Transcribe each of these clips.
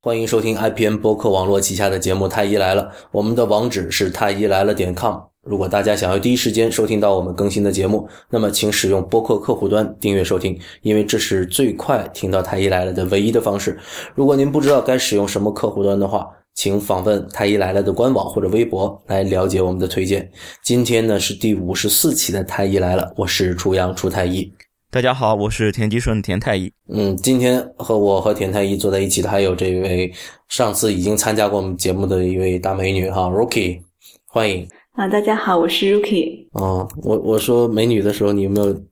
欢迎收听 IPN 播客网络旗下的节目《太医来了》，我们的网址是太医来了点 com。如果大家想要第一时间收听到我们更新的节目，那么请使用播客客户端订阅收听，因为这是最快听到《太医来了》的唯一的方式。如果您不知道该使用什么客户端的话，请访问《太医来了》的官网或者微博来了解我们的推荐。今天呢是第五十四期的《太医来了》，我是楚阳楚太医。大家好，我是田吉顺田太医。嗯，今天和我和田太医坐在一起的还有这位上次已经参加过我们节目的一位大美女哈，Rookie，欢迎。啊，大家好，我是 Rookie。哦，我我说美女的时候，你有没有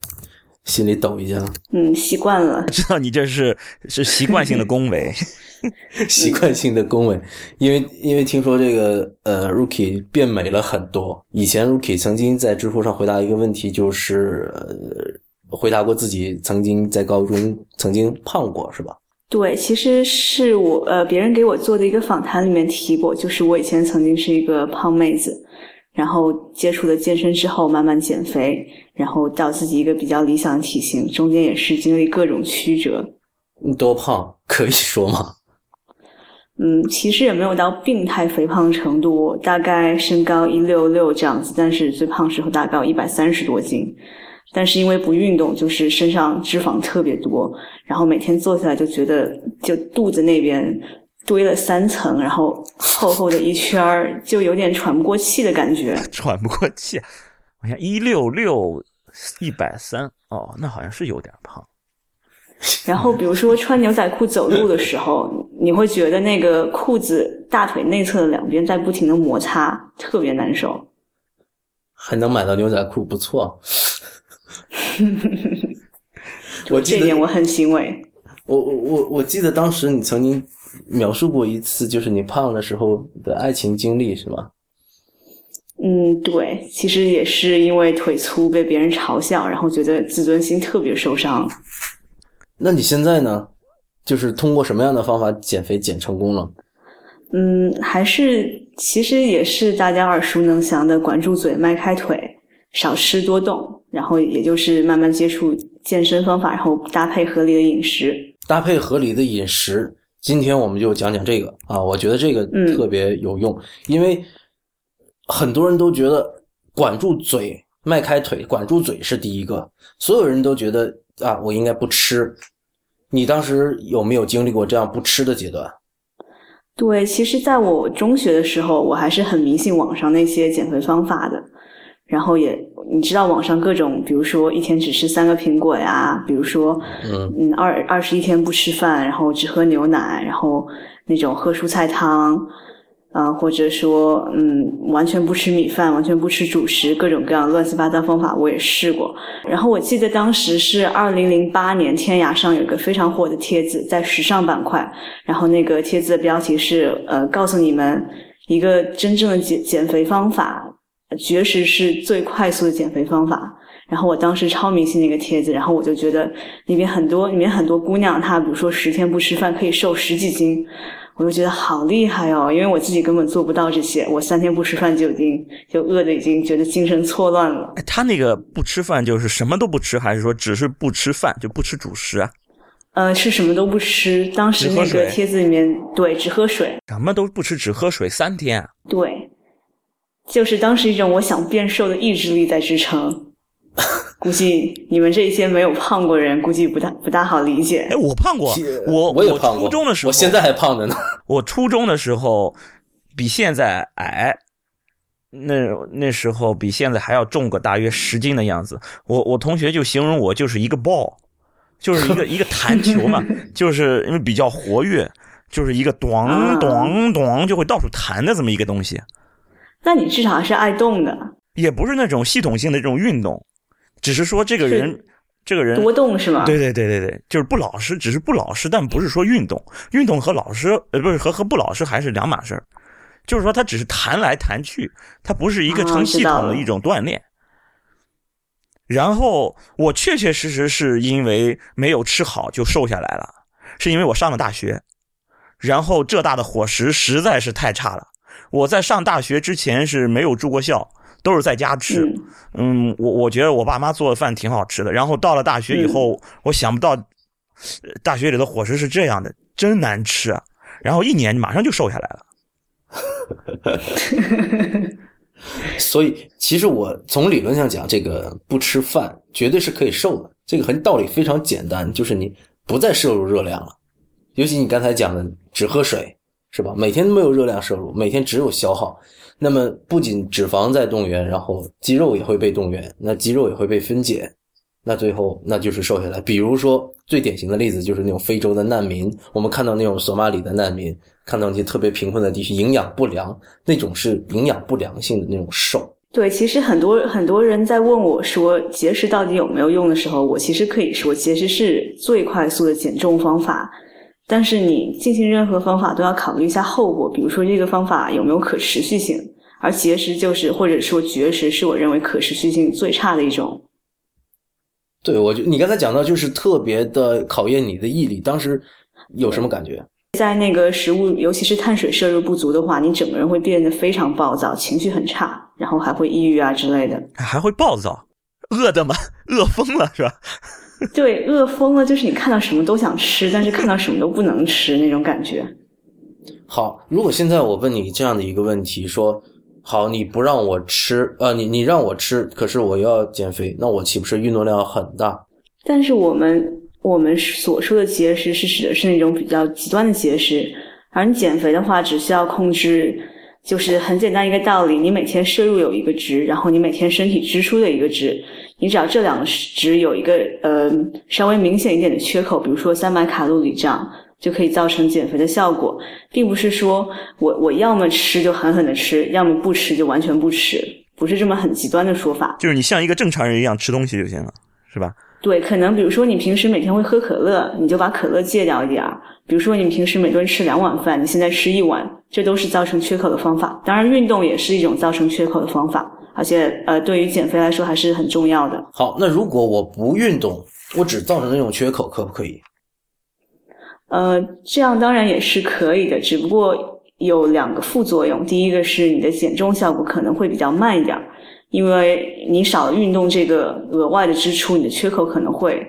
心里抖一下？嗯，习惯了。知道你这是是习惯性的恭维，习惯性的恭维，因为因为听说这个呃，Rookie 变美了很多。以前 Rookie 曾经在知乎上回答一个问题，就是。呃回答过自己曾经在高中曾经胖过是吧？对，其实是我呃别人给我做的一个访谈里面提过，就是我以前曾经是一个胖妹子，然后接触了健身之后慢慢减肥，然后到自己一个比较理想的体型，中间也是经历各种曲折。你多胖可以说吗？嗯，其实也没有到病态肥胖程度，大概身高一六六这样子，但是最胖时候大概一百三十多斤。但是因为不运动，就是身上脂肪特别多，然后每天坐下来就觉得就肚子那边堆了三层，然后厚厚的一圈儿，就有点喘不过气的感觉。喘不过气，我想一六六一百三哦，那好像是有点胖。然后比如说穿牛仔裤走路的时候，你会觉得那个裤子大腿内侧的两边在不停的摩擦，特别难受。还能买到牛仔裤，不错。我这点我很欣慰。我我我我记得当时你曾经描述过一次，就是你胖的时候的爱情经历，是吗？嗯，对，其实也是因为腿粗被别人嘲笑，然后觉得自尊心特别受伤。那你现在呢？就是通过什么样的方法减肥减成功了？嗯，还是其实也是大家耳熟能详的管住嘴、迈开腿、少吃多动。然后也就是慢慢接触健身方法，然后搭配合理的饮食。搭配合理的饮食，今天我们就讲讲这个啊，我觉得这个特别有用，因为很多人都觉得管住嘴、迈开腿，管住嘴是第一个。所有人都觉得啊，我应该不吃。你当时有没有经历过这样不吃的阶段？对，其实在我中学的时候，我还是很迷信网上那些减肥方法的。然后也，你知道网上各种，比如说一天只吃三个苹果呀，比如说，嗯，二二十一天不吃饭，然后只喝牛奶，然后那种喝蔬菜汤，啊，或者说，嗯，完全不吃米饭，完全不吃主食，各种各样乱七八糟方法我也试过。然后我记得当时是二零零八年，天涯上有一个非常火的帖子，在时尚板块，然后那个帖子的标题是，呃，告诉你们一个真正的减减肥方法。绝食是最快速的减肥方法。然后我当时超迷信那个帖子，然后我就觉得里面很多里面很多姑娘，她比如说十天不吃饭可以瘦十几斤，我就觉得好厉害哦，因为我自己根本做不到这些，我三天不吃饭就已经就饿的已经觉得精神错乱了。他那个不吃饭就是什么都不吃，还是说只是不吃饭就不吃主食啊？呃，是什么都不吃。当时那个帖子里面对，只喝水，什么都不吃，只喝水三天。对。就是当时一种我想变瘦的意志力在支撑，估计你们这些没有胖过人，估计不大不大好理解。哎，我胖过，我我也胖过。初中的时候，我现在还胖着呢。我初中的时候比现在矮，那那时候比现在还要重个大约十斤的样子。我我同学就形容我就是一个 ball，就是一个 一个弹球嘛，就是因为比较活跃，就是一个咚咚咚就会到处弹的这么一个东西。那你至少还是爱动的，也不是那种系统性的这种运动，只是说这个人，这个人多动是吗？对对对对对，就是不老实，只是不老实，但不是说运动，运动和老实呃不是和和不老实还是两码事儿，就是说他只是弹来弹去，他不是一个成系统的一种锻炼。然后我确确实实是因为没有吃好就瘦下来了，是因为我上了大学，然后浙大的伙食实在是太差了。我在上大学之前是没有住过校，都是在家吃。嗯，我我觉得我爸妈做的饭挺好吃的。然后到了大学以后，我想不到大学里的伙食是这样的，真难吃啊。然后一年马上就瘦下来了。所以，其实我从理论上讲，这个不吃饭绝对是可以瘦的。这个很道理非常简单，就是你不再摄入热量了。尤其你刚才讲的，只喝水是吧？每天都没有热量摄入，每天只有消耗。那么不仅脂肪在动员，然后肌肉也会被动员，那肌肉也会被分解，那最后那就是瘦下来。比如说最典型的例子就是那种非洲的难民，我们看到那种索马里的难民。看到那些特别贫困的地区，营养不良，那种是营养不良性的那种瘦。对，其实很多很多人在问我说节食到底有没有用的时候，我其实可以说节食是最快速的减重方法。但是你进行任何方法都要考虑一下后果，比如说这个方法有没有可持续性。而节食就是或者说绝食是我认为可持续性最差的一种。对，我就你刚才讲到就是特别的考验你的毅力，当时有什么感觉？在那个食物，尤其是碳水摄入不足的话，你整个人会变得非常暴躁，情绪很差，然后还会抑郁啊之类的。还会暴躁，饿的吗？饿疯了是吧？对，饿疯了，就是你看到什么都想吃，但是看到什么都不能吃那种感觉。好，如果现在我问你这样的一个问题，说好你不让我吃，呃，你你让我吃，可是我要减肥，那我岂不是运动量很大？但是我们。我们所说的节食是指的是那种比较极端的节食，而你减肥的话，只需要控制，就是很简单一个道理，你每天摄入有一个值，然后你每天身体支出的一个值，你只要这两个值有一个呃稍微明显一点的缺口，比如说三百卡路里这样，就可以造成减肥的效果，并不是说我我要么吃就狠狠的吃，要么不吃就完全不吃，不是这么很极端的说法，就是你像一个正常人一样吃东西就行了，是吧？对，可能比如说你平时每天会喝可乐，你就把可乐戒掉一点儿。比如说你平时每顿吃两碗饭，你现在吃一碗，这都是造成缺口的方法。当然，运动也是一种造成缺口的方法，而且呃，对于减肥来说还是很重要的。好，那如果我不运动，我只造成那种缺口，可不可以？呃，这样当然也是可以的，只不过有两个副作用。第一个是你的减重效果可能会比较慢一点。因为你少了运动这个额外的支出，你的缺口可能会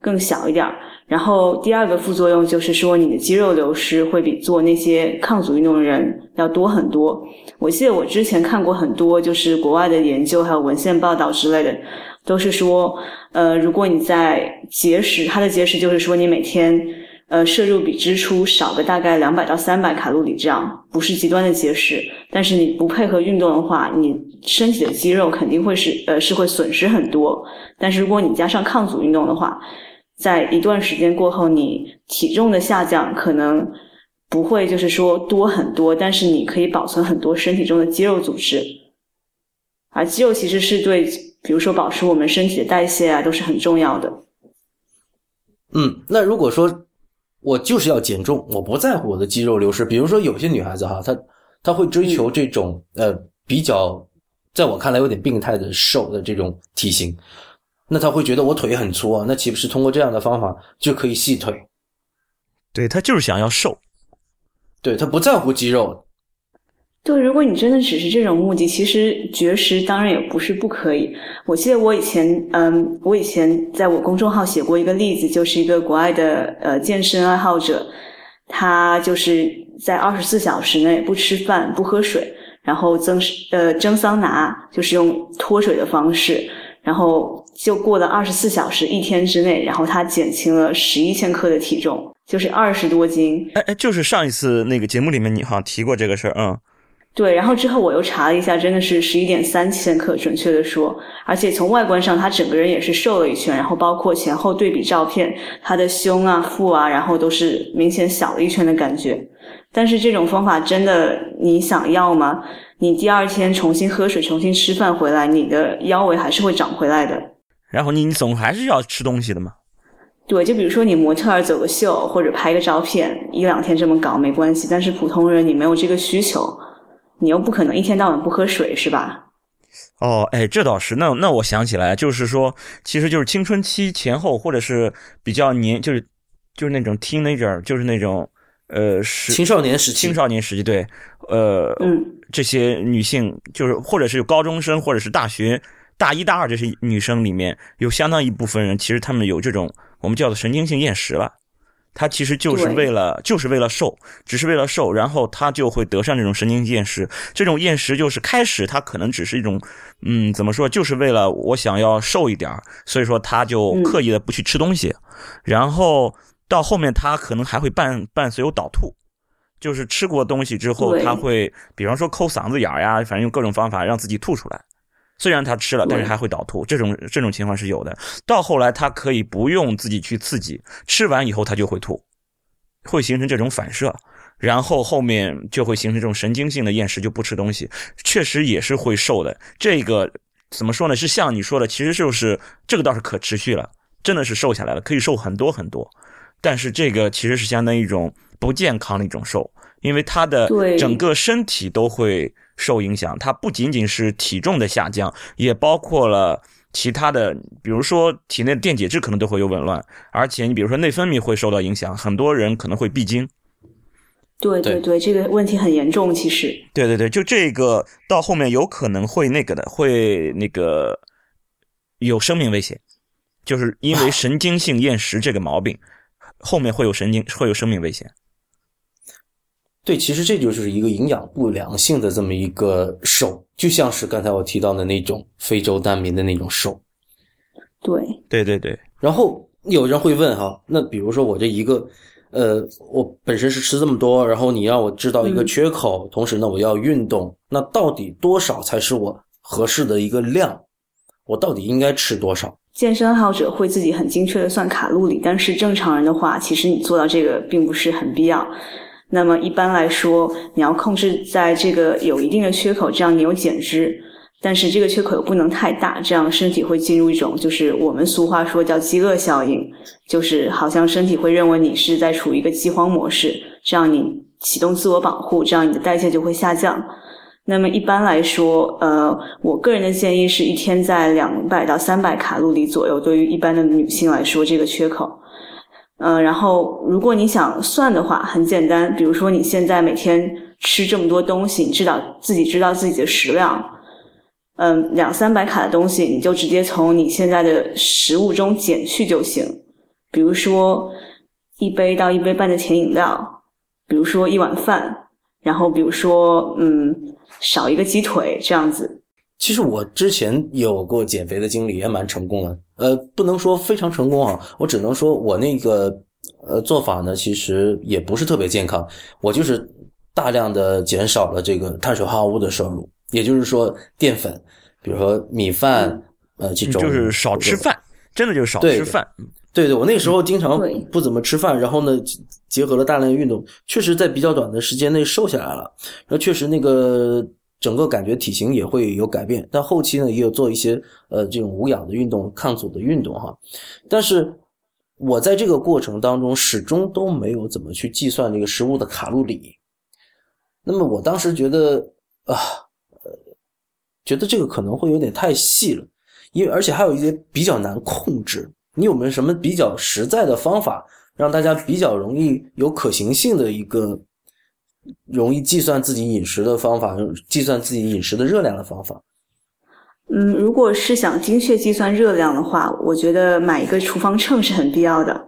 更小一点。然后第二个副作用就是说，你的肌肉流失会比做那些抗阻运动的人要多很多。我记得我之前看过很多就是国外的研究还有文献报道之类的，都是说，呃，如果你在节食，它的节食就是说你每天。呃，摄入比支出少个大概两百到三百卡路里，这样不是极端的节食。但是你不配合运动的话，你身体的肌肉肯定会是呃是会损失很多。但是如果你加上抗阻运动的话，在一段时间过后，你体重的下降可能不会就是说多很多，但是你可以保存很多身体中的肌肉组织。而肌肉其实是对，比如说保持我们身体的代谢啊，都是很重要的。嗯，那如果说。我就是要减重，我不在乎我的肌肉流失。比如说，有些女孩子哈，她她会追求这种呃比较，在我看来有点病态的瘦的这种体型，那他会觉得我腿很粗啊，那岂不是通过这样的方法就可以细腿？对他就是想要瘦，对他不在乎肌肉。对，如果你真的只是这种目的，其实绝食当然也不是不可以。我记得我以前，嗯，我以前在我公众号写过一个例子，就是一个国外的呃健身爱好者，他就是在二十四小时内不吃饭不喝水，然后蒸呃蒸桑拿，就是用脱水的方式，然后就过了二十四小时，一天之内，然后他减轻了十一千克的体重，就是二十多斤。哎哎，就是上一次那个节目里面你好像提过这个事儿，嗯。对，然后之后我又查了一下，真的是十一点三千克，准确的说，而且从外观上，他整个人也是瘦了一圈，然后包括前后对比照片，他的胸啊、腹啊，然后都是明显小了一圈的感觉。但是这种方法真的你想要吗？你第二天重新喝水、重新吃饭回来，你的腰围还是会长回来的。然后你你总还是要吃东西的嘛？对，就比如说你模特儿走个秀或者拍个照片，一两天这么搞没关系，但是普通人你没有这个需求。你又不可能一天到晚不喝水，是吧？哦，哎，这倒是。那那我想起来，就是说，其实就是青春期前后，或者是比较年，就是就是那种 teenager，就是那种呃，青少年时期，青少年时期，对，呃，嗯，这些女性，就是或者是高中生，或者是大学大一、大二这些女生里面，有相当一部分人，其实她们有这种我们叫做神经性厌食了。他其实就是为了就是为了瘦，只是为了瘦，然后他就会得上这种神经厌食。这种厌食就是开始他可能只是一种，嗯，怎么说，就是为了我想要瘦一点所以说他就刻意的不去吃东西，然后到后面他可能还会伴伴随有倒吐，就是吃过东西之后他会，比方说抠嗓子眼呀，反正用各种方法让自己吐出来。虽然他吃了，但是还会倒吐，这种这种情况是有的。到后来，他可以不用自己去刺激，吃完以后他就会吐，会形成这种反射，然后后面就会形成这种神经性的厌食，就不吃东西，确实也是会瘦的。这个怎么说呢？是像你说的，其实就是这个倒是可持续了，真的是瘦下来了，可以瘦很多很多。但是这个其实是相当于一种不健康的一种瘦，因为他的整个身体都会。受影响，它不仅仅是体重的下降，也包括了其他的，比如说体内的电解质可能都会有紊乱，而且你比如说内分泌会受到影响，很多人可能会闭经。对对对，这个问题很严重，其实。对对对，就这个到后面有可能会那个的，会那个有生命危险，就是因为神经性厌食这个毛病，后面会有神经会有生命危险。对，其实这就是一个营养不良性的这么一个瘦，就像是刚才我提到的那种非洲难民的那种瘦。对，对对对。然后有人会问哈，那比如说我这一个，呃，我本身是吃这么多，然后你让我知道一个缺口，同时呢我要运动，那到底多少才是我合适的一个量？我到底应该吃多少？健身爱好者会自己很精确的算卡路里，但是正常人的话，其实你做到这个并不是很必要。那么一般来说，你要控制在这个有一定的缺口，这样你有减脂，但是这个缺口又不能太大，这样身体会进入一种就是我们俗话说叫饥饿效应，就是好像身体会认为你是在处于一个饥荒模式，这样你启动自我保护，这样你的代谢就会下降。那么一般来说，呃，我个人的建议是一天在两百到三百卡路里左右，对于一般的女性来说，这个缺口。嗯，然后如果你想算的话，很简单，比如说你现在每天吃这么多东西，你知道自己知道自己的食量，嗯，两三百卡的东西，你就直接从你现在的食物中减去就行。比如说一杯到一杯半的甜饮料，比如说一碗饭，然后比如说嗯，少一个鸡腿这样子。其实我之前有过减肥的经历，也蛮成功的。呃，不能说非常成功啊，我只能说我那个呃做法呢，其实也不是特别健康。我就是大量的减少了这个碳水化合物的摄入，也就是说淀粉，比如说米饭，呃，这种就是少吃饭，真的就是少吃饭。对对，我那时候经常不怎么吃饭，然后呢，结合了大量的运动，确实在比较短的时间内瘦下来了。然后确实那个。整个感觉体型也会有改变，但后期呢也有做一些呃这种无氧的运动、抗阻的运动哈。但是我在这个过程当中始终都没有怎么去计算这个食物的卡路里。那么我当时觉得啊，呃，觉得这个可能会有点太细了，因为而且还有一些比较难控制。你有没有什么比较实在的方法，让大家比较容易有可行性的一个？容易计算自己饮食的方法，计算自己饮食的热量的方法。嗯，如果是想精确计算热量的话，我觉得买一个厨房秤是很必要的，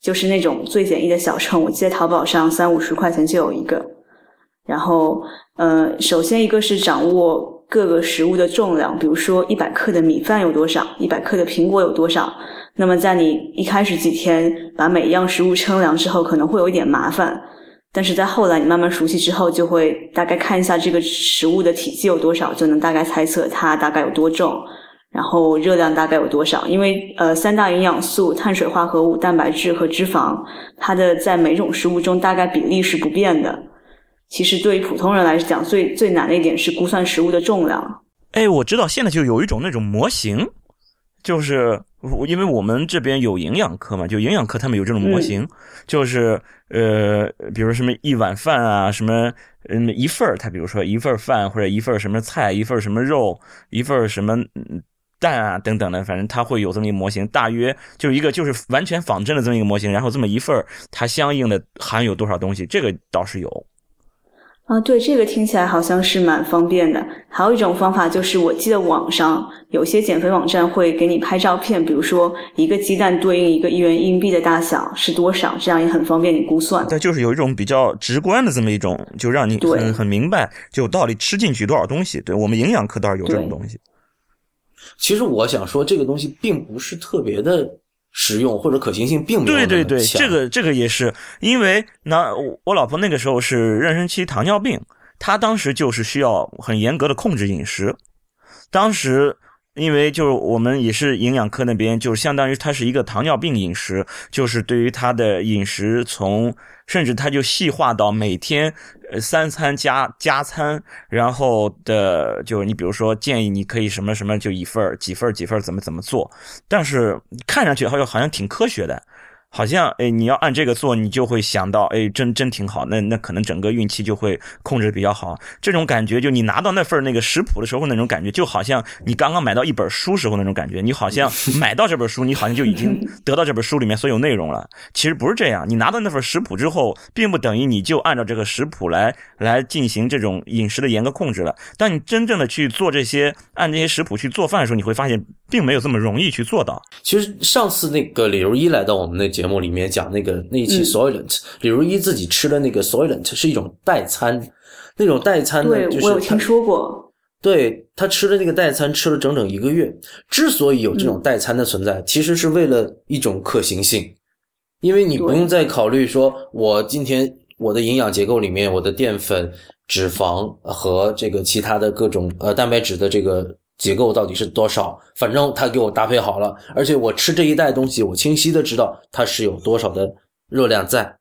就是那种最简易的小秤。我记得淘宝上三五十块钱就有一个。然后，呃，首先一个是掌握各个食物的重量，比如说一百克的米饭有多少，一百克的苹果有多少。那么在你一开始几天把每一样食物称量之后，可能会有一点麻烦。但是在后来你慢慢熟悉之后，就会大概看一下这个食物的体积有多少，就能大概猜测它大概有多重，然后热量大概有多少。因为呃，三大营养素——碳水化合物、蛋白质和脂肪，它的在每种食物中大概比例是不变的。其实对于普通人来讲，最最难的一点是估算食物的重量。哎，我知道现在就有一种那种模型，就是。因为我们这边有营养课嘛，就营养课他们有这种模型，就是呃，比如什么一碗饭啊，什么嗯一份儿，他比如说一份饭或者一份什么菜，一份什么肉，一份什么蛋啊等等的，反正它会有这么一个模型，大约就一个就是完全仿真的这么一个模型，然后这么一份它相应的含有多少东西，这个倒是有。啊，对，这个听起来好像是蛮方便的。还有一种方法就是，我记得网上有些减肥网站会给你拍照片，比如说一个鸡蛋对应一个一元硬币的大小是多少，这样也很方便你估算。对，就是有一种比较直观的这么一种，就让你很很明白，就到底吃进去多少东西。对我们营养课倒是有这种东西。其实我想说，这个东西并不是特别的。实用或者可行性并没有对对对，这个这个也是因为那我老婆那个时候是妊娠期糖尿病，她当时就是需要很严格的控制饮食，当时。因为就是我们也是营养科那边，就是相当于它是一个糖尿病饮食，就是对于他的饮食从甚至它就细化到每天三餐加加餐，然后的就你比如说建议你可以什么什么就一份几份几份怎么怎么做，但是看上去好像好像挺科学的。好像哎，你要按这个做，你就会想到哎，真真挺好。那那可能整个孕期就会控制比较好。这种感觉，就你拿到那份那个食谱的时候那种感觉，就好像你刚刚买到一本书时候那种感觉。你好像买到这本书，你好像就已经 得到这本书里面所有内容了。其实不是这样，你拿到那份食谱之后，并不等于你就按照这个食谱来来进行这种饮食的严格控制了。当你真正的去做这些，按这些食谱去做饭的时候，你会发现并没有这么容易去做到。其实上次那个李如一来到我们那节。节目里面讲那个那一期 Soylent，李如一自己吃的那个 Soylent 是一种代餐，那种代餐呢，就是我有听说过。对他吃的那个代餐吃了整整一个月。之所以有这种代餐的存在，其实是为了一种可行性，因为你不用再考虑说，我今天我的营养结构里面，我的淀粉、脂肪和这个其他的各种呃蛋白质的这个。结构到底是多少？反正他给我搭配好了，而且我吃这一袋东西，我清晰的知道它是有多少的热量在。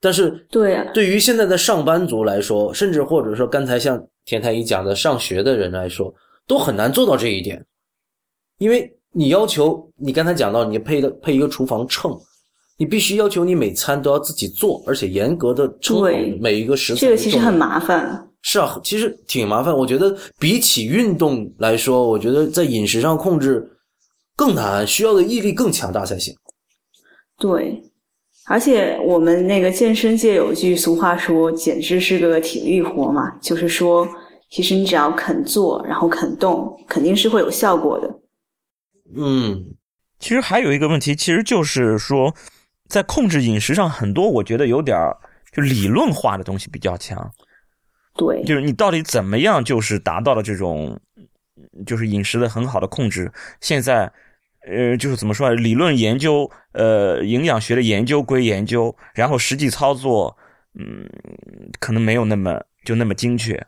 但是，对对于现在的上班族来说，甚至或者说刚才像田太医讲的上学的人来说，都很难做到这一点，因为你要求你刚才讲到你配的配一个厨房秤，你必须要求你每餐都要自己做，而且严格的称好每一个食材。这个其实很麻烦。是啊，其实挺麻烦。我觉得比起运动来说，我觉得在饮食上控制更难，需要的毅力更强大才行。对，而且我们那个健身界有句俗话说，减脂是个体力活嘛，就是说，其实你只要肯做，然后肯动，肯定是会有效果的。嗯，其实还有一个问题，其实就是说，在控制饮食上，很多我觉得有点就理论化的东西比较强。对，就是你到底怎么样，就是达到了这种，就是饮食的很好的控制。现在，呃，就是怎么说啊？理论研究，呃，营养学的研究归研究，然后实际操作，嗯，可能没有那么就那么精确。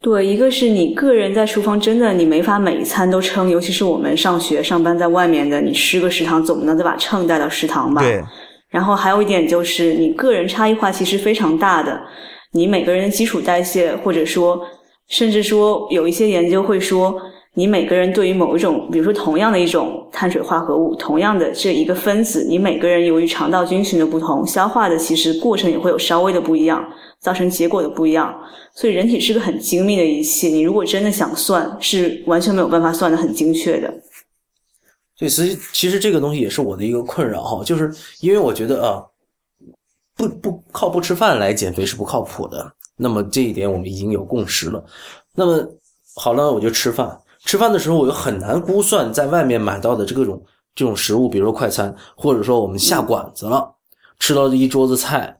对，一个是你个人在厨房真的你没法每一餐都称，尤其是我们上学上班在外面的，你吃个食堂总不能再把秤带到食堂吧？对。然后还有一点就是你个人差异化其实非常大的。你每个人的基础代谢，或者说，甚至说有一些研究会说，你每个人对于某一种，比如说同样的一种碳水化合物，同样的这一个分子，你每个人由于肠道菌群的不同，消化的其实过程也会有稍微的不一样，造成结果的不一样。所以人体是个很精密的仪器，你如果真的想算，是完全没有办法算的很精确的。所以，其实其实这个东西也是我的一个困扰哈，就是因为我觉得啊。不不靠不吃饭来减肥是不靠谱的。那么这一点我们已经有共识了。那么好了，我就吃饭。吃饭的时候我又很难估算在外面买到的这种这种食物，比如说快餐，或者说我们下馆子了吃到的一桌子菜，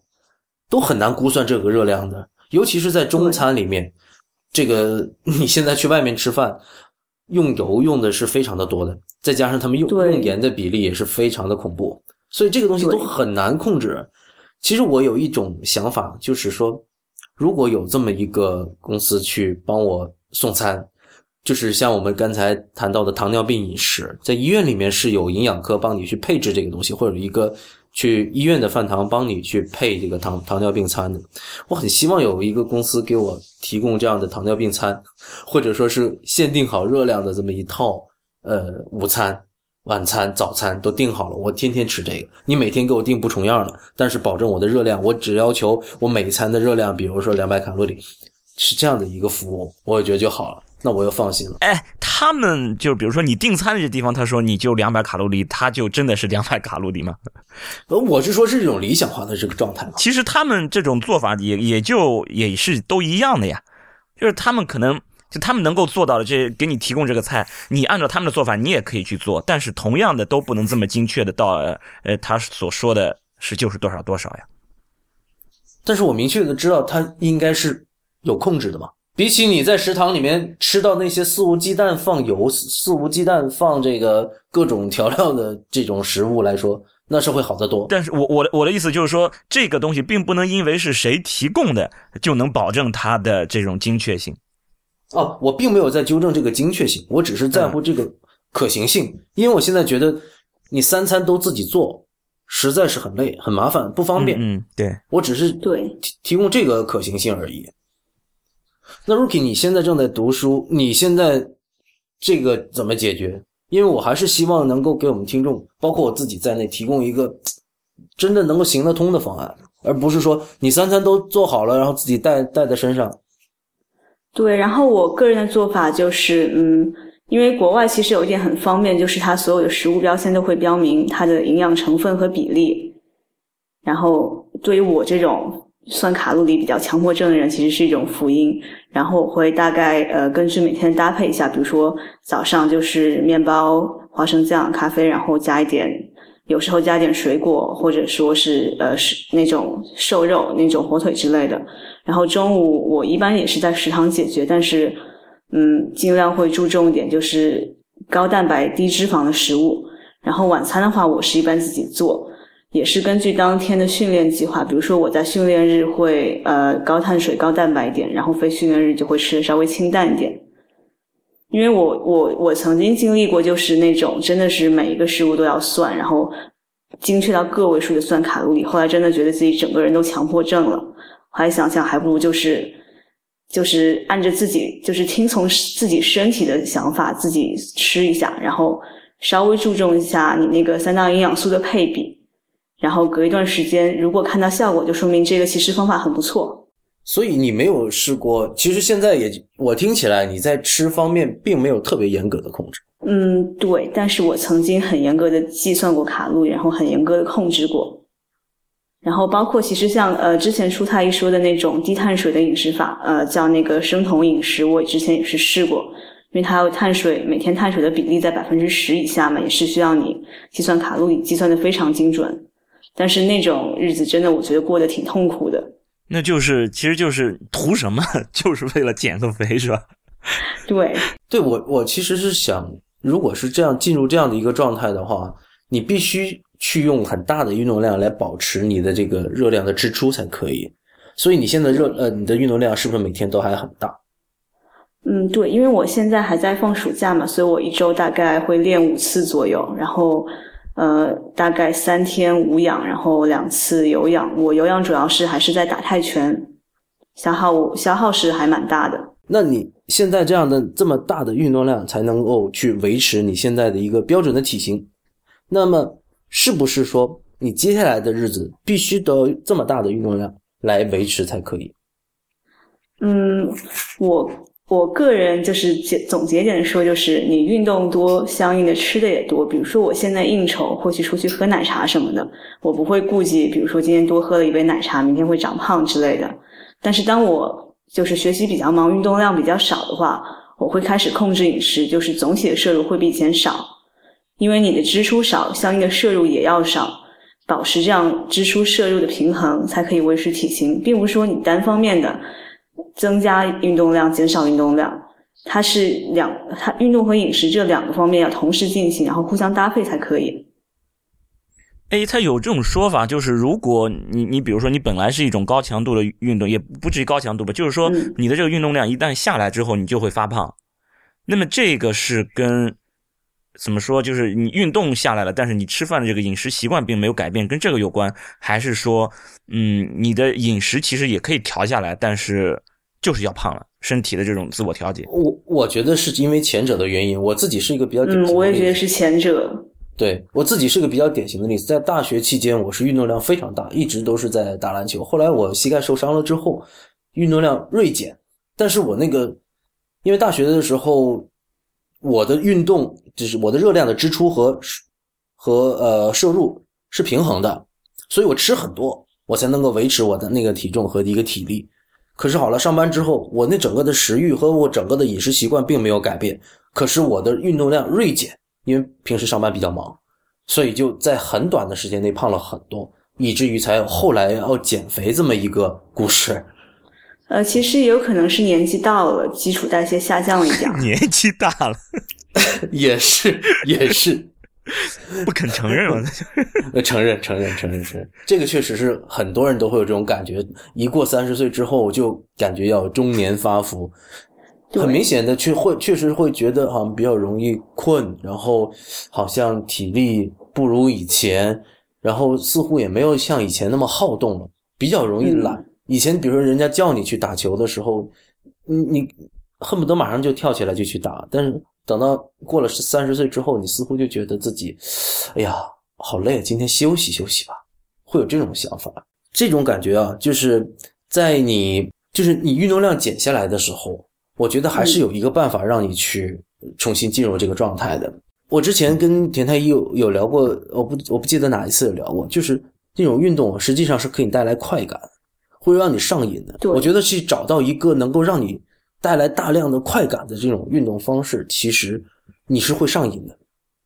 都很难估算这个热量的。尤其是在中餐里面，这个 你现在去外面吃饭，用油用的是非常的多的，再加上他们用用盐的比例也是非常的恐怖，所以这个东西都很难控制。其实我有一种想法，就是说，如果有这么一个公司去帮我送餐，就是像我们刚才谈到的糖尿病饮食，在医院里面是有营养科帮你去配置这个东西，或者一个去医院的饭堂帮你去配这个糖糖尿病餐的。我很希望有一个公司给我提供这样的糖尿病餐，或者说是限定好热量的这么一套呃午餐。晚餐、早餐都定好了，我天天吃这个。你每天给我定不重样的，但是保证我的热量，我只要求我每餐的热量，比如说两百卡路里，是这样的一个服务，我也觉得就好了。那我又放心了。哎，他们就比如说你订餐的这地方，他说你就两百卡路里，他就真的是两百卡路里吗？呃，我是说是这种理想化的这个状态。其实他们这种做法也也就也是都一样的呀，就是他们可能就他们能够做到的，这给你提供这个菜，你按照他们的做法，你也可以去做，但是同样的都不能这么精确的到呃他所说的是就是多少多少呀。但是我明确的知道他应该是有控制的嘛。比起你在食堂里面吃到那些肆无忌惮放油、肆无忌惮放这个各种调料的这种食物来说，那是会好得多。但是我我的我的意思就是说，这个东西并不能因为是谁提供的就能保证它的这种精确性。哦，我并没有在纠正这个精确性，我只是在乎这个可行性。因为我现在觉得你三餐都自己做，实在是很累、很麻烦、不方便。嗯，对，我只是对提提供这个可行性而已。那 Rookie，你现在正在读书，你现在这个怎么解决？因为我还是希望能够给我们听众，包括我自己在内，提供一个 真的能够行得通的方案，而不是说你三餐都做好了，然后自己带带在身上。对，然后我个人的做法就是，嗯，因为国外其实有一点很方便，就是它所有的食物标签都会标明它的营养成分和比例。然后对于我这种算卡路里比较强迫症的人，其实是一种福音。然后我会大概呃根据每天搭配一下，比如说早上就是面包、花生酱、咖啡，然后加一点，有时候加点水果，或者说是呃是那种瘦肉那种火腿之类的。然后中午我一般也是在食堂解决，但是嗯尽量会注重一点就是高蛋白低脂肪的食物。然后晚餐的话，我是一般自己做。也是根据当天的训练计划，比如说我在训练日会呃高碳水高蛋白一点，然后非训练日就会吃的稍微清淡一点。因为我我我曾经经历过，就是那种真的是每一个食物都要算，然后精确到个位数的算卡路里，后来真的觉得自己整个人都强迫症了。后来想想，还不如就是就是按着自己就是听从自己身体的想法自己吃一下，然后稍微注重一下你那个三大营养素的配比。然后隔一段时间，如果看到效果，就说明这个其实方法很不错。所以你没有试过，其实现在也我听起来你在吃方面并没有特别严格的控制。嗯，对，但是我曾经很严格的计算过卡路里，然后很严格的控制过。然后包括其实像呃之前舒太医说的那种低碳水的饮食法，呃叫那个生酮饮食，我之前也是试过，因为它有碳水每天碳水的比例在百分之十以下嘛，也是需要你计算卡路里计算的非常精准。但是那种日子真的，我觉得过得挺痛苦的。那就是，其实就是图什么？就是为了减个肥，是吧？对，对我我其实是想，如果是这样进入这样的一个状态的话，你必须去用很大的运动量来保持你的这个热量的支出才可以。所以你现在热呃，你的运动量是不是每天都还很大？嗯，对，因为我现在还在放暑假嘛，所以我一周大概会练五次左右，然后。呃，大概三天无氧，然后两次有氧。我有氧主要是还是在打泰拳，消耗消耗是还蛮大的。那你现在这样的这么大的运动量，才能够去维持你现在的一个标准的体型。那么，是不是说你接下来的日子必须得这么大的运动量来维持才可以？嗯，我。我个人就是结总结点说，就是你运动多，相应的吃的也多。比如说我现在应酬或许出去喝奶茶什么的，我不会顾忌，比如说今天多喝了一杯奶茶，明天会长胖之类的。但是当我就是学习比较忙，运动量比较少的话，我会开始控制饮食，就是总体的摄入会比以前少。因为你的支出少，相应的摄入也要少，保持这样支出摄入的平衡，才可以维持体型，并不是说你单方面的。增加运动量，减少运动量，它是两，它运动和饮食这两个方面要同时进行，然后互相搭配才可以。哎，他有这种说法，就是如果你你比如说你本来是一种高强度的运动，也不至于高强度吧，就是说你的这个运动量一旦下来之后，你就会发胖。那么这个是跟怎么说？就是你运动下来了，但是你吃饭的这个饮食习惯并没有改变，跟这个有关？还是说，嗯，你的饮食其实也可以调下来，但是？就是要胖了，身体的这种自我调节。我我觉得是因为前者的原因。我自己是一个比较典型嗯，我也觉得是前者。对我自己是个比较典型的例子，在大学期间，我是运动量非常大，一直都是在打篮球。后来我膝盖受伤了之后，运动量锐减，但是我那个因为大学的时候，我的运动就是我的热量的支出和和呃摄入是平衡的，所以我吃很多，我才能够维持我的那个体重和一个体力。可是好了，上班之后，我那整个的食欲和我整个的饮食习惯并没有改变，可是我的运动量锐减，因为平时上班比较忙，所以就在很短的时间内胖了很多，以至于才后来要减肥这么一个故事。呃，其实也有可能是年纪到了，基础代谢下降了一点。年纪大了，也是也是。不肯承认吗？承认，承认，承认，承认。这个确实是很多人都会有这种感觉，一过三十岁之后就感觉要中年发福，很明显的去会确实会觉得好像比较容易困，然后好像体力不如以前，然后似乎也没有像以前那么好动了，比较容易懒。以前比如说人家叫你去打球的时候，你你恨不得马上就跳起来就去打，但是。等到过了三十岁之后，你似乎就觉得自己，哎呀，好累，今天休息休息吧，会有这种想法。这种感觉啊，就是在你就是你运动量减下来的时候，我觉得还是有一个办法让你去重新进入这个状态的。我之前跟田太医有有聊过，我不我不记得哪一次有聊过，就是这种运动实际上是可以带来快感，会让你上瘾的。我觉得去找到一个能够让你。带来大量的快感的这种运动方式，其实你是会上瘾的，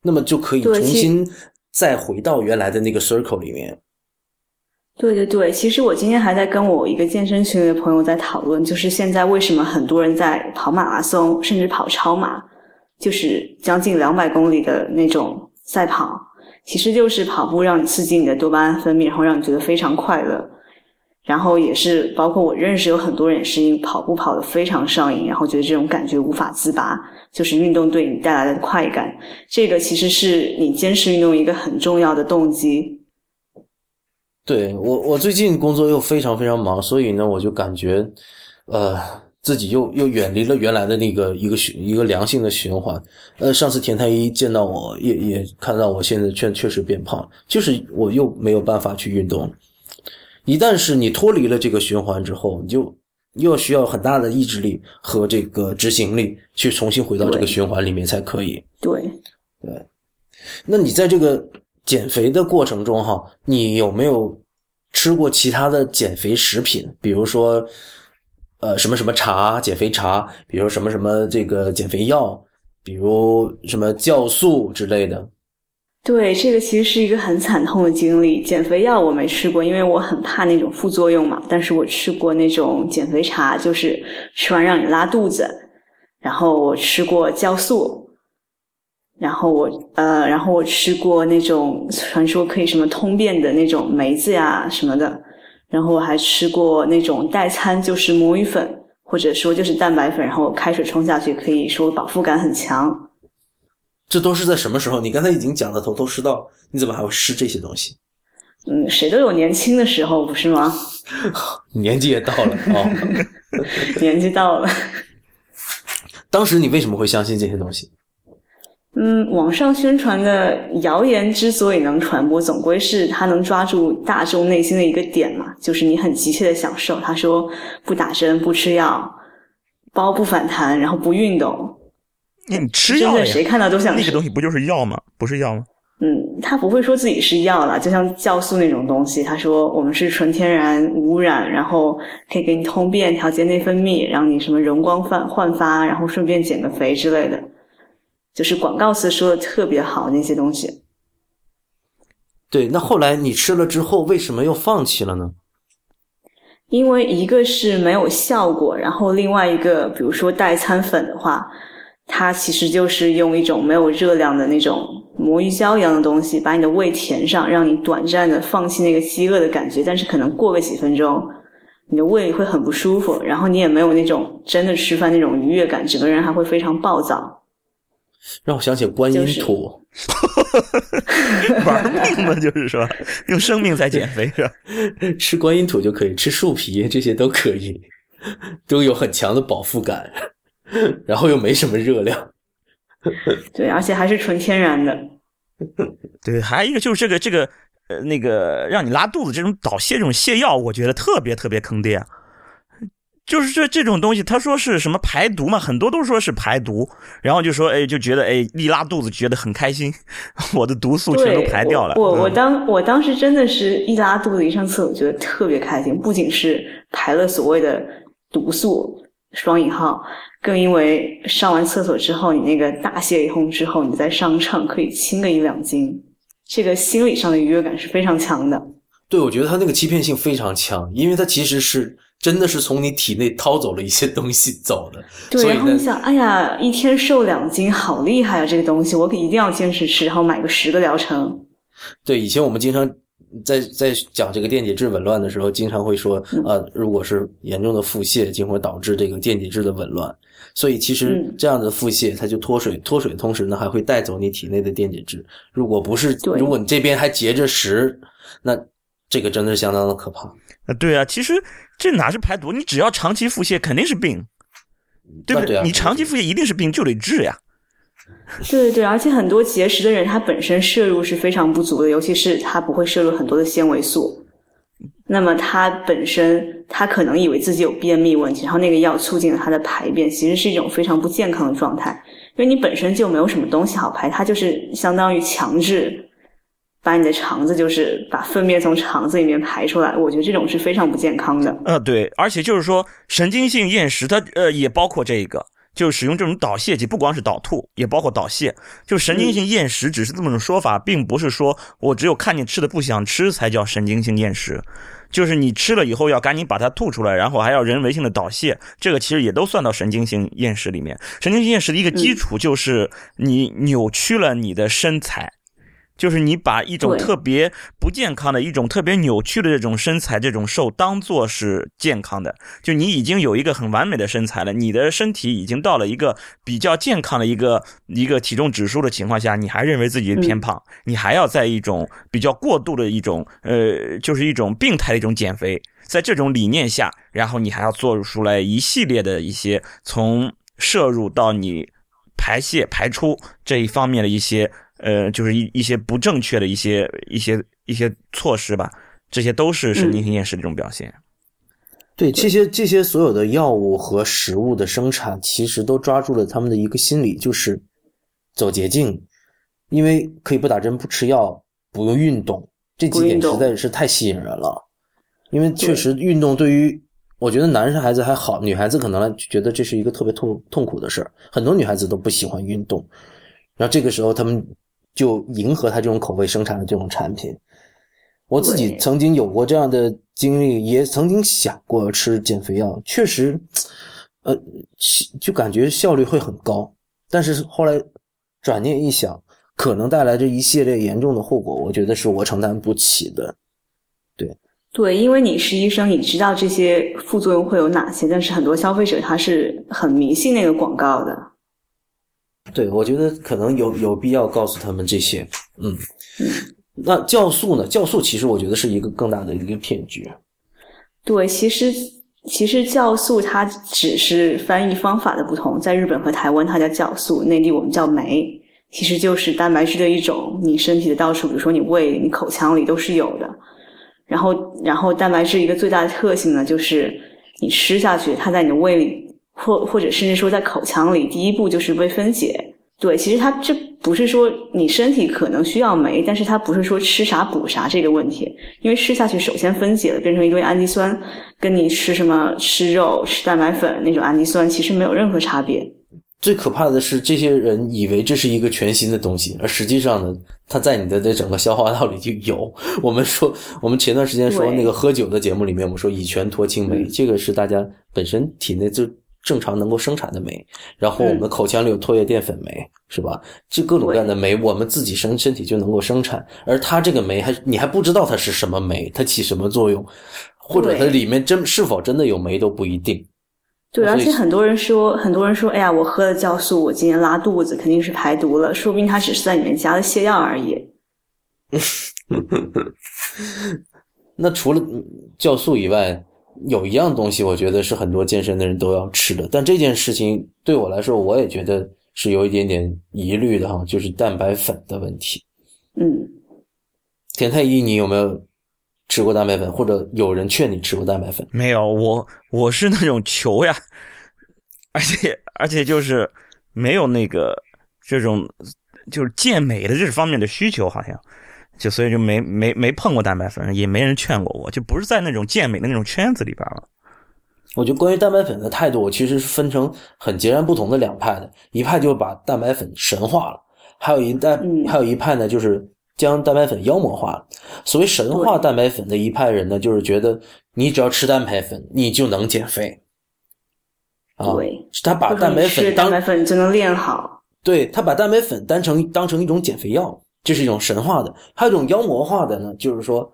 那么就可以重新再回到原来的那个 circle 里面。对对对，其实我今天还在跟我一个健身群里的朋友在讨论，就是现在为什么很多人在跑马拉松，甚至跑超马，就是将近两百公里的那种赛跑，其实就是跑步让你刺激你的多巴胺分泌，然后让你觉得非常快乐。然后也是，包括我认识有很多人是因为跑步跑得非常上瘾，然后觉得这种感觉无法自拔，就是运动对你带来的快感，这个其实是你坚持运动一个很重要的动机。对我，我最近工作又非常非常忙，所以呢，我就感觉，呃，自己又又远离了原来的那个一个循一个良性的循环。呃，上次田太医见到我也也看到我现在确确实变胖，就是我又没有办法去运动。一旦是你脱离了这个循环之后，你就又需要很大的意志力和这个执行力去重新回到这个循环里面才可以。对，对。那你在这个减肥的过程中，哈，你有没有吃过其他的减肥食品？比如说，呃，什么什么茶、减肥茶，比如什么什么这个减肥药，比如什么酵素之类的。对，这个其实是一个很惨痛的经历。减肥药我没吃过，因为我很怕那种副作用嘛。但是我吃过那种减肥茶，就是吃完让你拉肚子。然后我吃过酵素，然后我呃，然后我吃过那种传说可以什么通便的那种梅子呀什么的。然后我还吃过那种代餐，就是魔芋粉，或者说就是蛋白粉，然后开水冲下去，可以说饱腹感很强。这都是在什么时候？你刚才已经讲的头头是道，你怎么还会吃这些东西？嗯，谁都有年轻的时候，不是吗？年纪也到了啊，年纪到了。当时你为什么会相信这些东西？嗯，网上宣传的谣言之所以能传播，总归是它能抓住大众内心的一个点嘛，就是你很急切的享受。他说不打针、不吃药、包不反弹，然后不运动。那你吃药呀？谁看到都想那个东西不就是药吗？不是药吗？嗯，他不会说自己是药了，就像酵素那种东西。他说我们是纯天然无污染，然后可以给你通便、调节内分泌，让你什么容光焕焕发，然后顺便减个肥之类的。就是广告词说的特别好那些东西。对，那后来你吃了之后，为什么又放弃了呢？因为一个是没有效果，然后另外一个，比如说代餐粉的话。它其实就是用一种没有热量的那种魔芋胶一样的东西，把你的胃填上，让你短暂的放弃那个饥饿的感觉。但是可能过个几分钟，你的胃会很不舒服，然后你也没有那种真的吃饭那种愉悦感，整个人还会非常暴躁。让我想起观音土，玩命嘛，就是说用生命在减肥是吧？吃观音土就可以，吃树皮这些都可以，都有很强的饱腹感。然后又没什么热量，对，而且还是纯天然的。对，还有一个就是这个这个呃那个让你拉肚子这种导泻这种泻药，我觉得特别特别坑爹。就是这这种东西，他说是什么排毒嘛，很多都说是排毒，然后就说哎，就觉得哎，一拉肚子觉得很开心，我的毒素全都排掉了。我我当我当时真的是一拉肚子一上厕所觉得特别开心，不仅是排了所谓的毒素双引号，更因为上完厕所之后，你那个大泄一通之后，你在商场可以轻个一两斤，这个心理上的愉悦感是非常强的。对，我觉得它那个欺骗性非常强，因为它其实是。真的是从你体内掏走了一些东西走的，对。然后你想，哎呀，一天瘦两斤，好厉害啊！这个东西我可一定要坚持吃，然后买个十个疗程。对，以前我们经常在在讲这个电解质紊乱的时候，经常会说，呃，如果是严重的腹泻，就会导致这个电解质的紊乱。所以其实这样的腹泻，它就脱水，脱水的同时呢，还会带走你体内的电解质。如果不是，如果你这边还结着石，那这个真的是相当的可怕。啊，对啊，其实这哪是排毒？你只要长期腹泻，肯定是病，对不对？你长期腹泻一定是病，就得治呀。对对对，而且很多节食的人，他本身摄入是非常不足的，尤其是他不会摄入很多的纤维素。那么他本身，他可能以为自己有便秘问题，然后那个药促进了他的排便，其实是一种非常不健康的状态，因为你本身就没有什么东西好排，它就是相当于强制。把你的肠子就是把粪便从肠子里面排出来，我觉得这种是非常不健康的。呃，对，而且就是说神经性厌食，它呃也包括这个，就使用这种导泻剂，不光是导吐，也包括导泻。就神经性厌食只是这么种说法，并不是说我只有看见吃的不想吃才叫神经性厌食，就是你吃了以后要赶紧把它吐出来，然后还要人为性的导泻，这个其实也都算到神经性厌食里面。神经性厌食的一个基础就是你扭曲了你的身材。就是你把一种特别不健康的一种特别扭曲的这种身材，这种瘦当做是健康的，就你已经有一个很完美的身材了，你的身体已经到了一个比较健康的一个一个体重指数的情况下，你还认为自己偏胖，你还要在一种比较过度的一种呃，就是一种病态的一种减肥，在这种理念下，然后你还要做出来一系列的一些从摄入到你排泄排出这一方面的一些。呃，就是一一些不正确的一些一些一些措施吧，这些都是神经性厌食的一种表现。对，这些这些所有的药物和食物的生产，其实都抓住了他们的一个心理，就是走捷径，因为可以不打针、不吃药、不用运动，这几点实在是太吸引人了。因为确实运动对于我觉得男生孩子还好，女孩子可能觉得这是一个特别痛痛苦的事儿，很多女孩子都不喜欢运动，然后这个时候他们。就迎合他这种口味生产的这种产品，我自己曾经有过这样的经历，也曾经想过吃减肥药，确实，呃，就感觉效率会很高，但是后来转念一想，可能带来这一系列严重的后果，我觉得是我承担不起的。对，对，因为你是医生，你知道这些副作用会有哪些，但是很多消费者他是很迷信那个广告的。对，我觉得可能有有必要告诉他们这些。嗯，那酵素呢？酵素其实我觉得是一个更大的一个骗局。对，其实其实酵素它只是翻译方法的不同，在日本和台湾它叫酵素，内地我们叫酶，其实就是蛋白质的一种。你身体的到处，比如说你胃、你口腔里都是有的。然后，然后蛋白质一个最大的特性呢，就是你吃下去，它在你的胃里。或或者甚至说在口腔里，第一步就是被分解。对，其实它这不是说你身体可能需要酶，但是它不是说吃啥补啥这个问题，因为吃下去首先分解了，变成一堆氨基酸，跟你吃什么吃肉、吃蛋白粉那种氨基酸其实没有任何差别。最可怕的是，这些人以为这是一个全新的东西，而实际上呢，它在你的这整个消化道里就有。我们说，我们前段时间说那个喝酒的节目里面，我们说乙醛脱氢酶，这个是大家本身体内就。正常能够生产的酶，然后我们口腔里有唾液淀粉酶，是吧？这各种各样的酶，我们自己身身体就能够生产。而它这个酶还你还不知道它是什么酶，它起什么作用，或者它里面真是否真的有酶都不一定。对，而且很多人说，很多人说，哎呀，我喝了酵素，我今天拉肚子，肯定是排毒了，说不定它只是在里面加了泻药而已。那除了酵素以外。有一样东西，我觉得是很多健身的人都要吃的，但这件事情对我来说，我也觉得是有一点点疑虑的哈，就是蛋白粉的问题。嗯，田太医，你有没有吃过蛋白粉，或者有人劝你吃过蛋白粉？没有，我我是那种求呀，而且而且就是没有那个这种就是健美的这方面的需求，好像就所以就没没没碰过蛋白粉，也没人劝过我，就不是在那种健美的那种圈子里边了。我觉得关于蛋白粉的态度，我其实是分成很截然不同的两派的，一派就把蛋白粉神化了，还有一代还有一派呢，就是将蛋白粉妖魔化了。所谓神化蛋白粉的一派人呢，就是觉得你只要吃蛋白粉，你就能减肥。啊，他把蛋白粉当蛋白粉就能练好。对他把蛋白粉当成当成一种减肥药，这是一种神话的；还有一种妖魔化的呢，就是说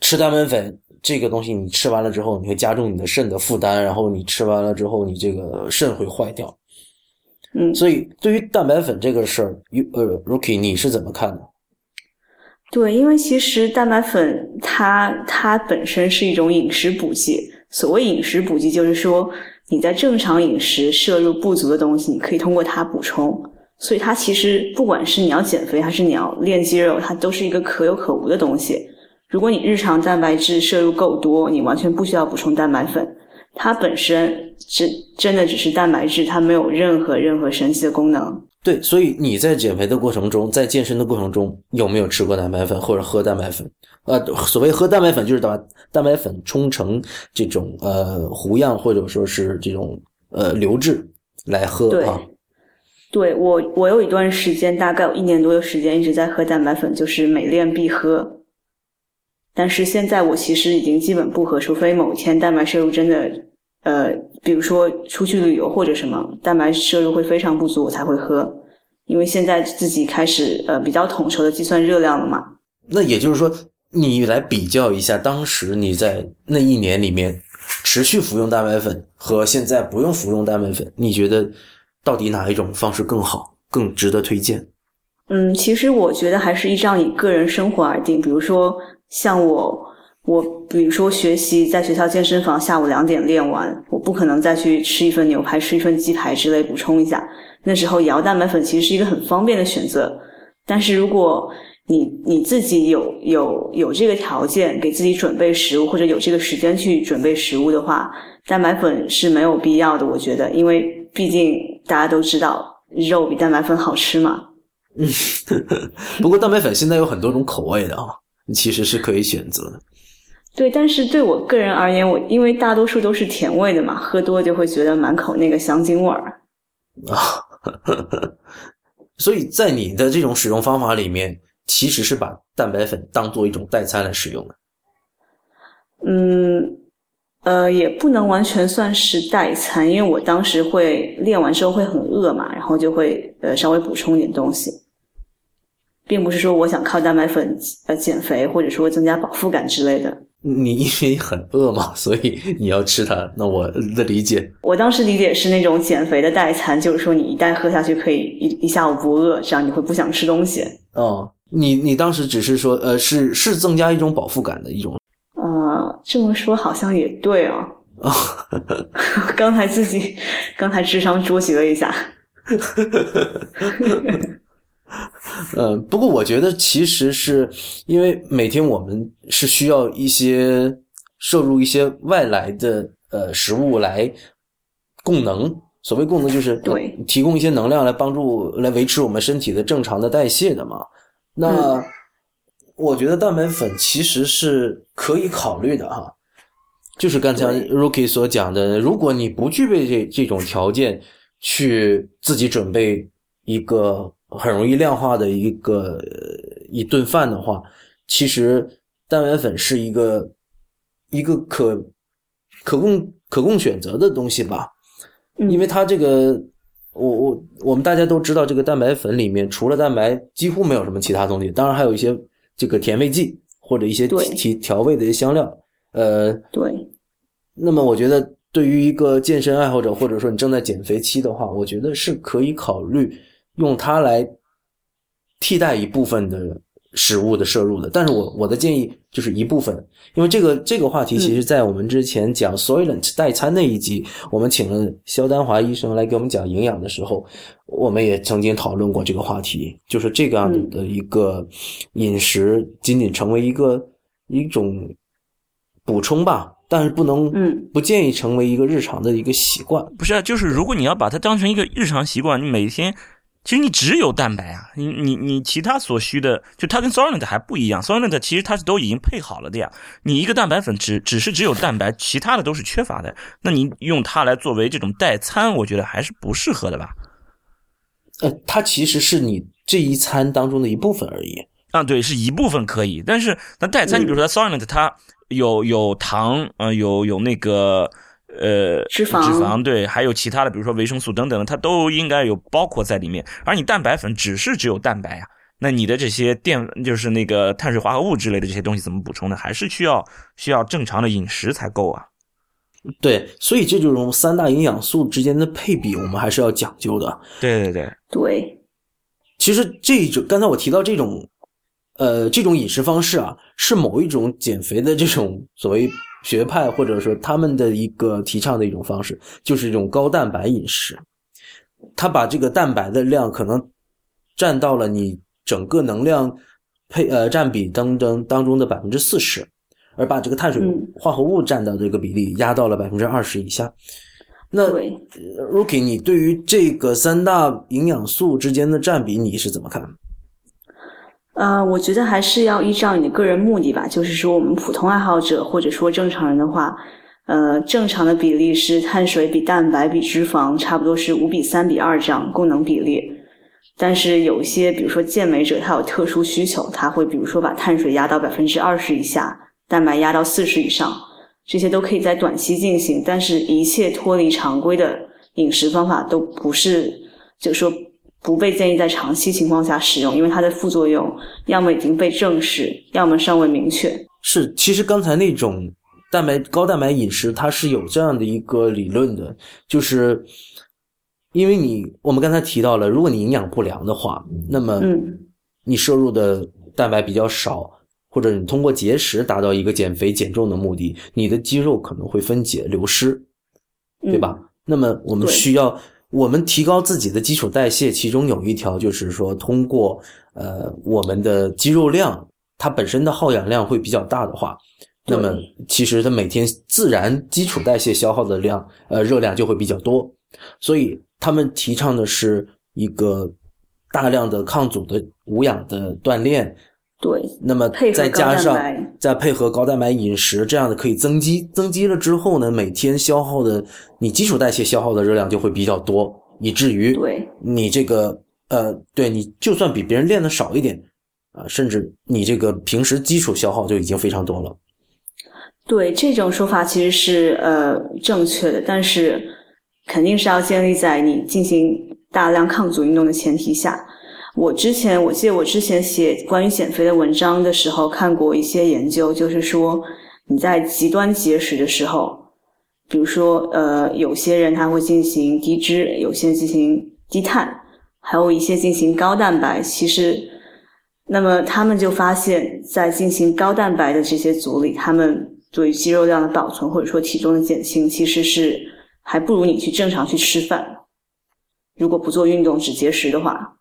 吃蛋白粉。这个东西你吃完了之后，你会加重你的肾的负担，然后你吃完了之后，你这个肾会坏掉。嗯，所以对于蛋白粉这个事儿，呃，Rookie，你是怎么看的？对，因为其实蛋白粉它它本身是一种饮食补剂。所谓饮食补剂，就是说你在正常饮食摄入不足的东西，你可以通过它补充。所以它其实不管是你要减肥还是你要练肌肉，它都是一个可有可无的东西。如果你日常蛋白质摄入够多，你完全不需要补充蛋白粉，它本身真真的只是蛋白质，它没有任何任何神奇的功能。对，所以你在减肥的过程中，在健身的过程中，有没有吃过蛋白粉或者喝蛋白粉？呃，所谓喝蛋白粉，就是把蛋白粉冲成这种呃糊样，或者说是这种呃流质来喝啊。对我，我有一段时间，大概有一年多的时间一直在喝蛋白粉，就是每练必喝。但是现在我其实已经基本不喝，除非某一天蛋白摄入真的，呃，比如说出去旅游或者什么，蛋白摄入会非常不足，我才会喝。因为现在自己开始呃比较统筹的计算热量了嘛。那也就是说，你来比较一下，当时你在那一年里面持续服用蛋白粉和现在不用服用蛋白粉，你觉得到底哪一种方式更好，更值得推荐？嗯，其实我觉得还是依照你个人生活而定，比如说。像我，我比如说学习在学校健身房，下午两点练完，我不可能再去吃一份牛排、吃一份鸡排之类补充一下。那时候摇蛋白粉其实是一个很方便的选择。但是如果你你自己有有有这个条件给自己准备食物，或者有这个时间去准备食物的话，蛋白粉是没有必要的。我觉得，因为毕竟大家都知道肉比蛋白粉好吃嘛。嗯，不过蛋白粉现在有很多种口味的啊。其实是可以选择的，对，但是对我个人而言，我因为大多数都是甜味的嘛，喝多就会觉得满口那个香精味儿啊，所以在你的这种使用方法里面，其实是把蛋白粉当做一种代餐来使用的。嗯，呃，也不能完全算是代餐，因为我当时会练完之后会很饿嘛，然后就会呃稍微补充点东西。并不是说我想靠蛋白粉呃减肥，或者说增加饱腹感之类的。你因为很饿嘛，所以你要吃它。那我的理解，我当时理解是那种减肥的代餐，就是说你一旦喝下去可以一一下午不饿，这样你会不想吃东西。哦，你你当时只是说呃是是增加一种饱腹感的一种。呃，这么说好像也对哦。刚才自己刚才智商捉急了一下。呃，不过我觉得其实是因为每天我们是需要一些摄入一些外来的呃食物来供能。所谓供能，就是对提供一些能量来帮助来维持我们身体的正常的代谢的嘛。那我觉得蛋白粉其实是可以考虑的哈。就是刚才 Rookie 所讲的，如果你不具备这这种条件，去自己准备一个。很容易量化的一个一顿饭的话，其实蛋白粉是一个一个可可供可供选择的东西吧，因为它这个我我我们大家都知道，这个蛋白粉里面除了蛋白几乎没有什么其他东西，当然还有一些这个甜味剂或者一些提调味的一些香料，呃，对。那么我觉得对于一个健身爱好者或者说你正在减肥期的话，我觉得是可以考虑。用它来替代一部分的食物的摄入的，但是我我的建议就是一部分，因为这个这个话题其实在我们之前讲 Soylent 代餐那一集，我们请了肖丹华医生来给我们讲营养的时候，我们也曾经讨论过这个话题，就是这个样子的一个饮食仅仅成为一个一种补充吧，但是不能，嗯，不建议成为一个日常的一个习惯。不是啊，就是如果你要把它当成一个日常习惯，你每天。其实你只有蛋白啊，你你你其他所需的，就它跟 Solent 还不一样，Solent 其实它是都已经配好了的呀。你一个蛋白粉只只是只有蛋白，其他的都是缺乏的。那你用它来作为这种代餐，我觉得还是不适合的吧？呃，它其实是你这一餐当中的一部分而已。啊，对，是一部分可以，但是那代餐，你比如说 Solent，它有有糖，呃，有有那个。呃，脂肪，脂肪对，还有其他的，比如说维生素等等的，它都应该有包括在里面。而你蛋白粉只是只有蛋白呀，那你的这些淀，就是那个碳水化合物之类的这些东西怎么补充呢？还是需要需要正常的饮食才够啊。对，所以这种三大营养素之间的配比，我们还是要讲究的。对对对对。其实这种刚才我提到这种，呃，这种饮食方式啊，是某一种减肥的这种所谓。学派或者说他们的一个提倡的一种方式，就是一种高蛋白饮食。他把这个蛋白的量可能占到了你整个能量配呃占比当中当中的百分之四十，而把这个碳水化合物占到这个比例压到了百分之二十以下。那 Rookie，你对于这个三大营养素之间的占比你是怎么看？呃，我觉得还是要依照你的个人目的吧。就是说，我们普通爱好者或者说正常人的话，呃，正常的比例是碳水比蛋白比脂肪差不多是五比三比二这样功能比例。但是有一些，比如说健美者，他有特殊需求，他会比如说把碳水压到百分之二十以下，蛋白压到四十以上，这些都可以在短期进行。但是，一切脱离常规的饮食方法都不是，就是说。不被建议在长期情况下使用，因为它的副作用要么已经被证实，要么尚未明确。是，其实刚才那种蛋白高蛋白饮食，它是有这样的一个理论的，就是因为你我们刚才提到了，如果你营养不良的话，那么你摄入的蛋白比较少，或者你通过节食达到一个减肥减重的目的，你的肌肉可能会分解流失，对吧？那么我们需要。我们提高自己的基础代谢，其中有一条就是说，通过呃我们的肌肉量，它本身的耗氧量会比较大的话，那么其实它每天自然基础代谢消耗的量，呃热量就会比较多。所以他们提倡的是一个大量的抗阻的无氧的锻炼。对，那么再加上再配合高蛋白饮食，这样的可以增肌。增肌了之后呢，每天消耗的你基础代谢消耗的热量就会比较多，以至于对你这个呃，对你就算比别人练的少一点啊，甚至你这个平时基础消耗就已经非常多了。对，这种说法其实是呃正确的，但是肯定是要建立在你进行大量抗阻运动的前提下。我之前我记得我之前写关于减肥的文章的时候看过一些研究，就是说你在极端节食的时候，比如说呃有些人他会进行低脂，有些进行低碳，还有一些进行高蛋白。其实，那么他们就发现，在进行高蛋白的这些组里，他们对于肌肉量的保存或者说体重的减轻，其实是还不如你去正常去吃饭。如果不做运动只节食的话。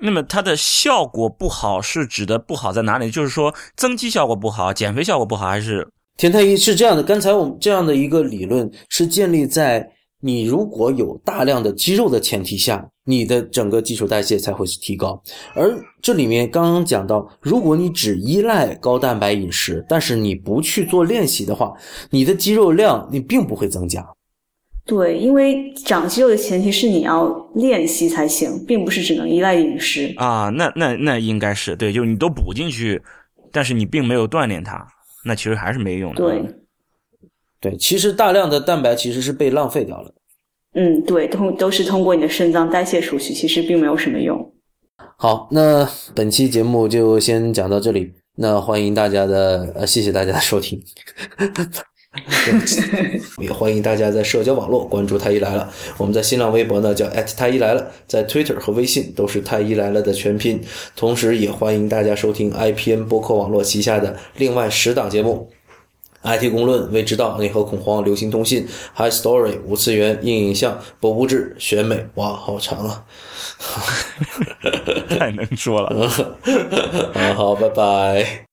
那么它的效果不好是指的不好在哪里？就是说增肌效果不好，减肥效果不好，还是田太医是这样的？刚才我们这样的一个理论是建立在你如果有大量的肌肉的前提下，你的整个基础代谢才会提高。而这里面刚刚讲到，如果你只依赖高蛋白饮食，但是你不去做练习的话，你的肌肉量你并不会增加。对，因为长肌肉的前提是你要练习才行，并不是只能依赖饮食啊。那那那应该是对，就是你都补进去，但是你并没有锻炼它，那其实还是没用的。对，对，其实大量的蛋白其实是被浪费掉了。嗯，对，通都是通过你的肾脏代谢出去，其实并没有什么用。好，那本期节目就先讲到这里。那欢迎大家的呃，谢谢大家的收听。也欢迎大家在社交网络关注太医来了。我们在新浪微博呢叫太医来了，在 Twitter 和微信都是太医来了的全拼。同时，也欢迎大家收听 IPN 播客网络旗下的另外十档节目：IT 公论、未知道、内核恐慌、流行通信、High Story、五次元、硬影像、博物志、选美。哇，好长啊！太能说了。好，拜拜。